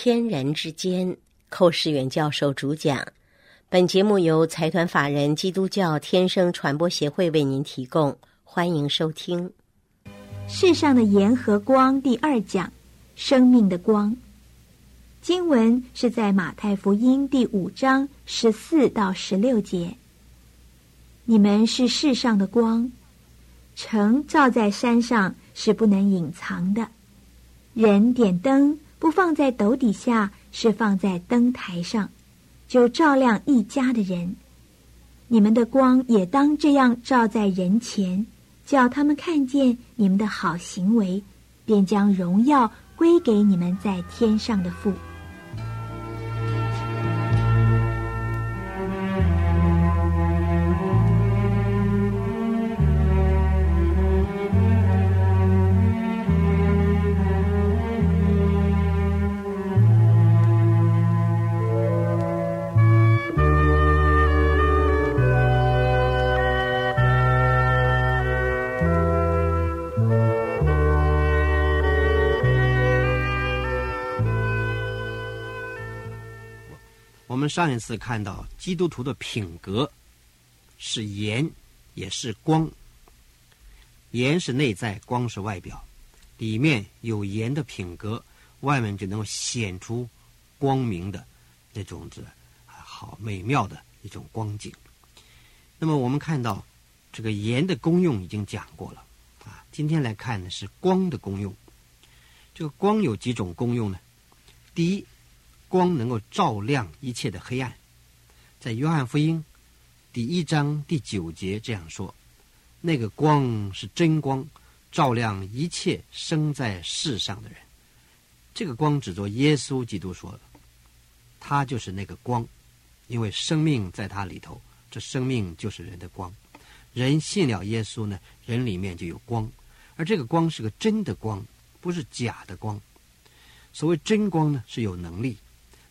天人之间，寇世远教授主讲。本节目由财团法人基督教天生传播协会为您提供，欢迎收听。世上的盐和光第二讲，生命的光。经文是在马太福音第五章十四到十六节。你们是世上的光，城照在山上是不能隐藏的。人点灯。不放在斗底下，是放在灯台上，就照亮一家的人。你们的光也当这样照在人前，叫他们看见你们的好行为，便将荣耀归给你们在天上的父。上一次看到基督徒的品格是盐，也是光。盐是内在，光是外表。里面有盐的品格，外面就能够显出光明的那种子好美妙的一种光景。那么我们看到这个盐的功用已经讲过了啊。今天来看呢是光的功用。这个光有几种功用呢？第一。光能够照亮一切的黑暗，在约翰福音第一章第九节这样说：“那个光是真光，照亮一切生在世上的人。”这个光只做耶稣基督说的，他就是那个光，因为生命在他里头，这生命就是人的光。人信了耶稣呢，人里面就有光，而这个光是个真的光，不是假的光。所谓真光呢，是有能力。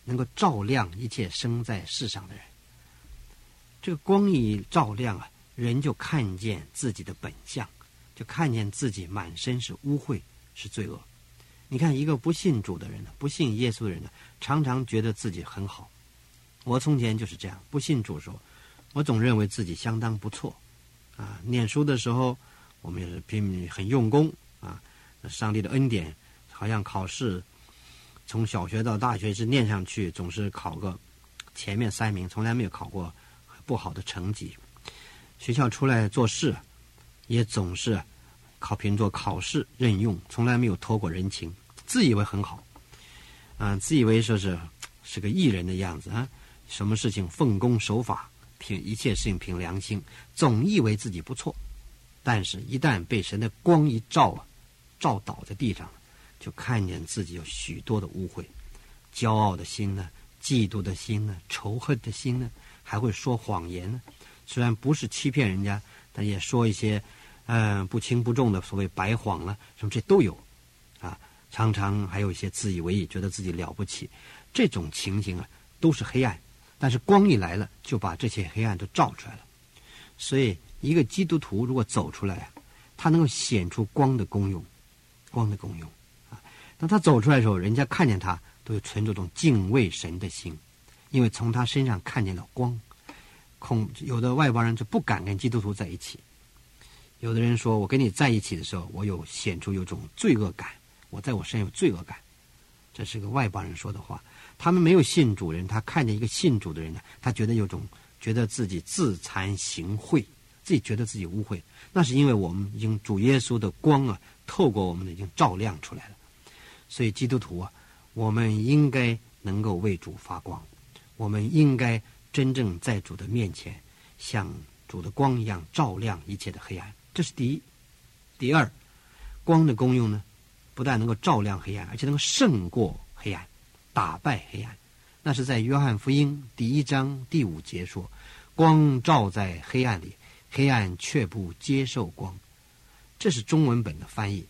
能够照亮一切生在世上的人。这个光一照亮啊，人就看见自己的本相，就看见自己满身是污秽，是罪恶。你看，一个不信主的人呢，不信耶稣的人呢，常常觉得自己很好。我从前就是这样，不信主的时候，我总认为自己相当不错。啊，念书的时候，我们也是拼命很用功啊。上帝的恩典，好像考试。从小学到大学是念上去，总是考个前面三名，从来没有考过不好的成绩。学校出来做事，也总是考凭做考试任用，从来没有托过人情，自以为很好，嗯，自以为说是是个艺人的样子啊，什么事情奉公守法，凭一切事情凭良心，总以为自己不错，但是一旦被神的光一照啊，照倒在地上。就看见自己有许多的污秽，骄傲的心呢，嫉妒的心呢，仇恨的心呢，还会说谎言呢。虽然不是欺骗人家，但也说一些，嗯，不轻不重的所谓白谎了，什么这都有，啊，常常还有一些自以为意，觉得自己了不起，这种情形啊，都是黑暗。但是光一来了，就把这些黑暗都照出来了。所以，一个基督徒如果走出来啊，他能够显出光的功用，光的功用。当他走出来的时候，人家看见他都有存着种敬畏神的心，因为从他身上看见了光。恐有的外邦人就不敢跟基督徒在一起。有的人说：“我跟你在一起的时候，我有显出有种罪恶感，我在我身上有罪恶感。”这是个外邦人说的话。他们没有信主人，他看见一个信主的人呢，他觉得有种觉得自己自惭形秽，自己觉得自己污秽。那是因为我们已经主耶稣的光啊，透过我们的已经照亮出来了。所以，基督徒啊，我们应该能够为主发光，我们应该真正在主的面前，像主的光一样照亮一切的黑暗。这是第一。第二，光的功用呢，不但能够照亮黑暗，而且能够胜过黑暗，打败黑暗。那是在约翰福音第一章第五节说：“光照在黑暗里，黑暗却不接受光。”这是中文本的翻译。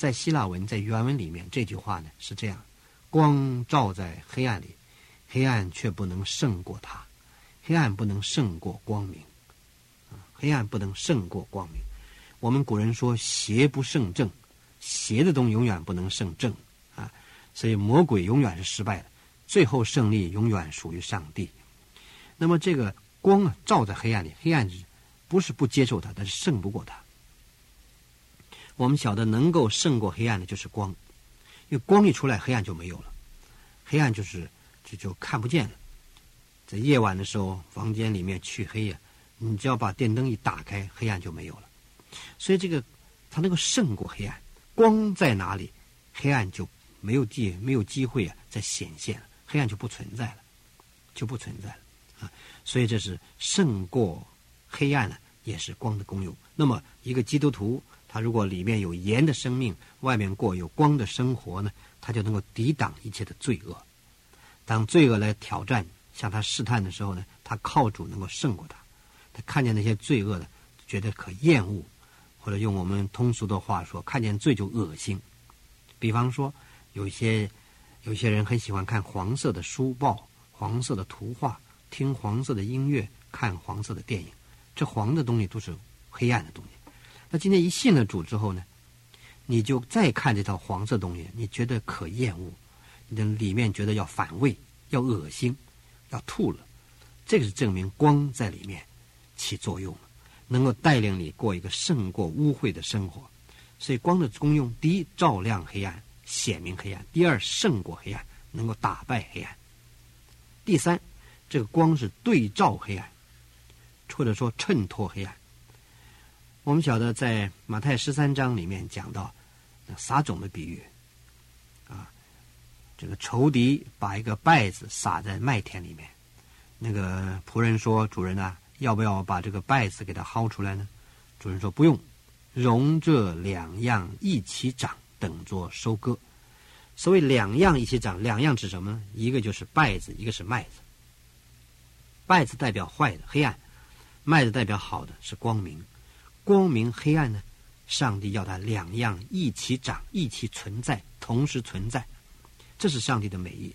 在希腊文，在原文里面，这句话呢是这样：光照在黑暗里，黑暗却不能胜过它；黑暗不能胜过光明，啊，黑暗不能胜过光明。我们古人说“邪不胜正”，邪的东西永远不能胜正，啊，所以魔鬼永远是失败的，最后胜利永远属于上帝。那么这个光啊，照在黑暗里，黑暗不是不接受它，但是胜不过它。我们晓得能够胜过黑暗的就是光，因为光一出来，黑暗就没有了，黑暗就是就就看不见了。在夜晚的时候，房间里面黢黑呀，你只要把电灯一打开，黑暗就没有了。所以这个它能够胜过黑暗，光在哪里，黑暗就没有机没有机会啊再显现了，黑暗就不存在了，就不存在了啊。所以这是胜过黑暗呢，也是光的功用。那么一个基督徒，他如果里面有盐的生命，外面过有光的生活呢，他就能够抵挡一切的罪恶。当罪恶来挑战。向他试探的时候呢，他靠主能够胜过他。他看见那些罪恶的，觉得可厌恶，或者用我们通俗的话说，看见罪就恶心。比方说，有些有些人很喜欢看黄色的书报、黄色的图画、听黄色的音乐、看黄色的电影，这黄的东西都是黑暗的东西。那今天一信了主之后呢，你就再看这套黄色东西，你觉得可厌恶，你的里面觉得要反胃、要恶心。要吐了，这个是证明光在里面起作用了，能够带领你过一个胜过污秽的生活。所以光的功用：第一，照亮黑暗，显明黑暗；第二，胜过黑暗，能够打败黑暗；第三，这个光是对照黑暗，或者说衬托黑暗。我们晓得，在马太十三章里面讲到撒种的比喻。啊这个仇敌把一个稗子撒在麦田里面，那个仆人说：“主人啊，要不要把这个稗子给它薅出来呢？”主人说：“不用，容这两样一起长，等做收割。”所谓两样一起长，两样指什么呢？一个就是稗子，一个是麦子。稗子代表坏的黑暗，麦子代表好的是光明。光明黑暗呢？上帝要它两样一起长，一起存在，同时存在。这是上帝的美意，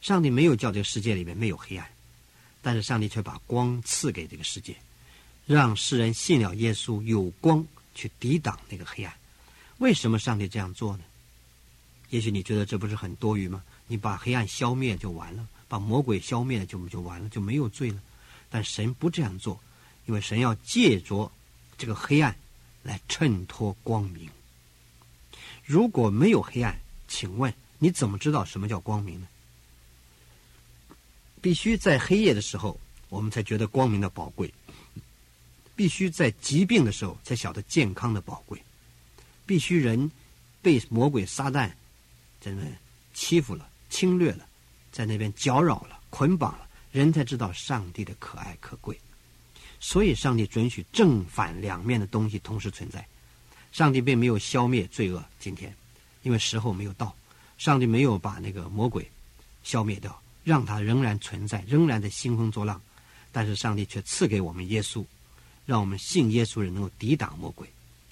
上帝没有叫这个世界里面没有黑暗，但是上帝却把光赐给这个世界，让世人信了耶稣，有光去抵挡那个黑暗。为什么上帝这样做呢？也许你觉得这不是很多余吗？你把黑暗消灭就完了，把魔鬼消灭了就就完了，就没有罪了。但神不这样做，因为神要借着这个黑暗来衬托光明。如果没有黑暗，请问？你怎么知道什么叫光明呢？必须在黑夜的时候，我们才觉得光明的宝贵；必须在疾病的时候，才晓得健康的宝贵；必须人被魔鬼撒旦在那欺负了、侵略了，在那边搅扰了、捆绑了，人才知道上帝的可爱可贵。所以，上帝准许正反两面的东西同时存在。上帝并没有消灭罪恶，今天，因为时候没有到。上帝没有把那个魔鬼消灭掉，让他仍然存在，仍然在兴风作浪。但是上帝却赐给我们耶稣，让我们信耶稣人能够抵挡魔鬼。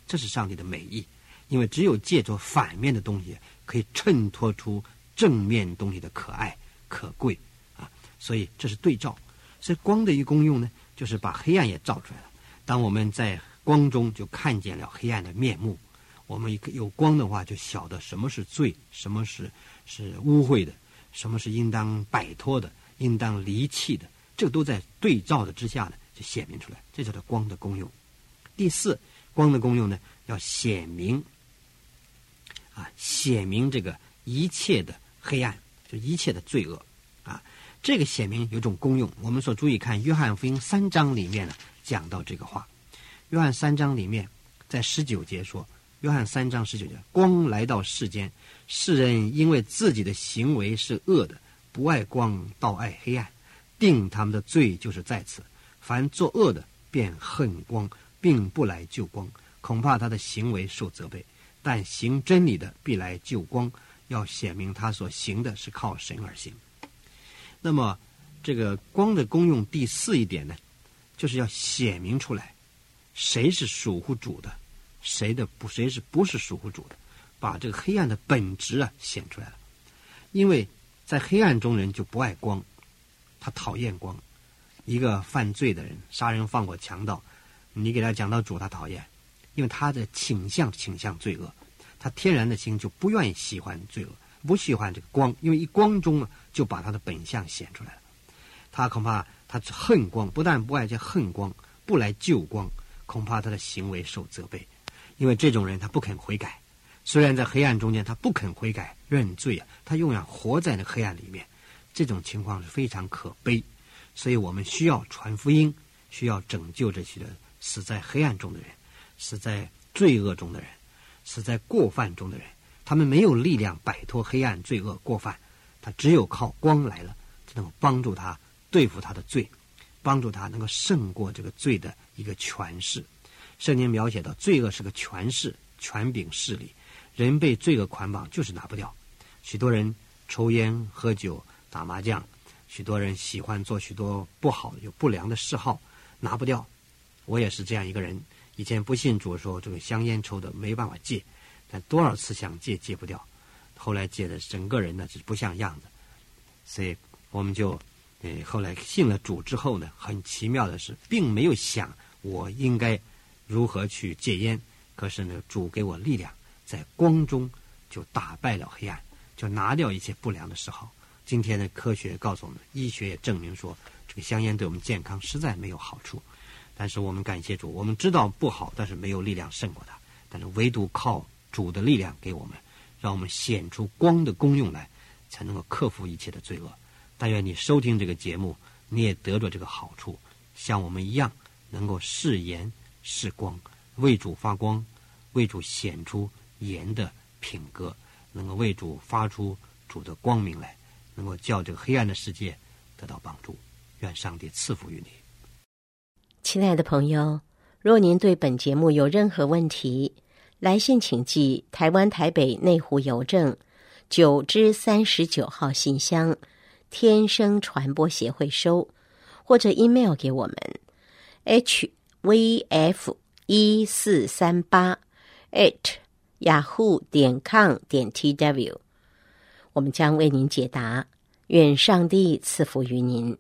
这是上帝的美意，因为只有借着反面的东西，可以衬托出正面东西的可爱可贵啊。所以这是对照。所以光的一个功用呢，就是把黑暗也照出来了。当我们在光中，就看见了黑暗的面目。我们有光的话，就晓得什么是罪，什么是是污秽的，什么是应当摆脱的，应当离弃的，这都在对照的之下呢，就显明出来。这叫做光的功用。第四，光的功用呢，要显明啊，显明这个一切的黑暗，就一切的罪恶。这个显明有种功用，我们所注意看《约翰福音》三章里面呢，讲到这个话。约翰三章里面，在十九节说。约翰三章十九节：光来到世间，世人因为自己的行为是恶的，不爱光，倒爱黑暗，定他们的罪就是在此。凡作恶的，便恨光，并不来救光，恐怕他的行为受责备。但行真理的，必来救光，要显明他所行的是靠神而行。那么，这个光的功用第四一点呢，就是要显明出来，谁是属乎主的。谁的不谁是不是属乎主的，把这个黑暗的本质啊显出来了。因为在黑暗中人就不爱光，他讨厌光。一个犯罪的人，杀人放火强盗，你给他讲到主，他讨厌，因为他的倾向倾向罪恶，他天然的心就不愿意喜欢罪恶，不喜欢这个光，因为一光中啊，就把他的本相显出来了。他恐怕他恨光，不但不爱这恨光，不来救光，恐怕他的行为受责备，因为这种人他不肯悔改。虽然在黑暗中间，他不肯悔改认罪啊，他永远活在那黑暗里面，这种情况是非常可悲。所以我们需要传福音，需要拯救这些人死在黑暗中的人，死在罪恶中的人，死在过犯中的人。他们没有力量摆脱黑暗、罪恶、过犯，他只有靠光来了，才能够帮助他对付他的罪，帮助他能够胜过这个罪的一个权势。圣经描写到，罪恶是个权势、权柄势力，人被罪恶捆绑就是拿不掉。许多人抽烟、喝酒、打麻将，许多人喜欢做许多不好、有不良的嗜好，拿不掉。我也是这样一个人，以前不信主，说这个香烟抽的没办法戒。但多少次想戒戒不掉，后来戒的整个人呢是不像样子，所以我们就，呃，后来信了主之后呢，很奇妙的是，并没有想我应该如何去戒烟，可是呢，主给我力量，在光中就打败了黑暗，就拿掉一切不良的嗜好。今天的科学告诉我们，医学也证明说，这个香烟对我们健康实在没有好处。但是我们感谢主，我们知道不好，但是没有力量胜过它。但是唯独靠。主的力量给我们，让我们显出光的功用来，才能够克服一切的罪恶。但愿你收听这个节目，你也得着这个好处，像我们一样，能够视盐视光，为主发光，为主显出盐的品格，能够为主发出主的光明来，能够叫这个黑暗的世界得到帮助。愿上帝赐福于你，亲爱的朋友。若您对本节目有任何问题，来信请寄台湾台北内湖邮政九之三十九号信箱，天生传播协会收，或者 email 给我们 h v f 一四三八 at yahoo 点 com 点 t w，我们将为您解答。愿上帝赐福于您。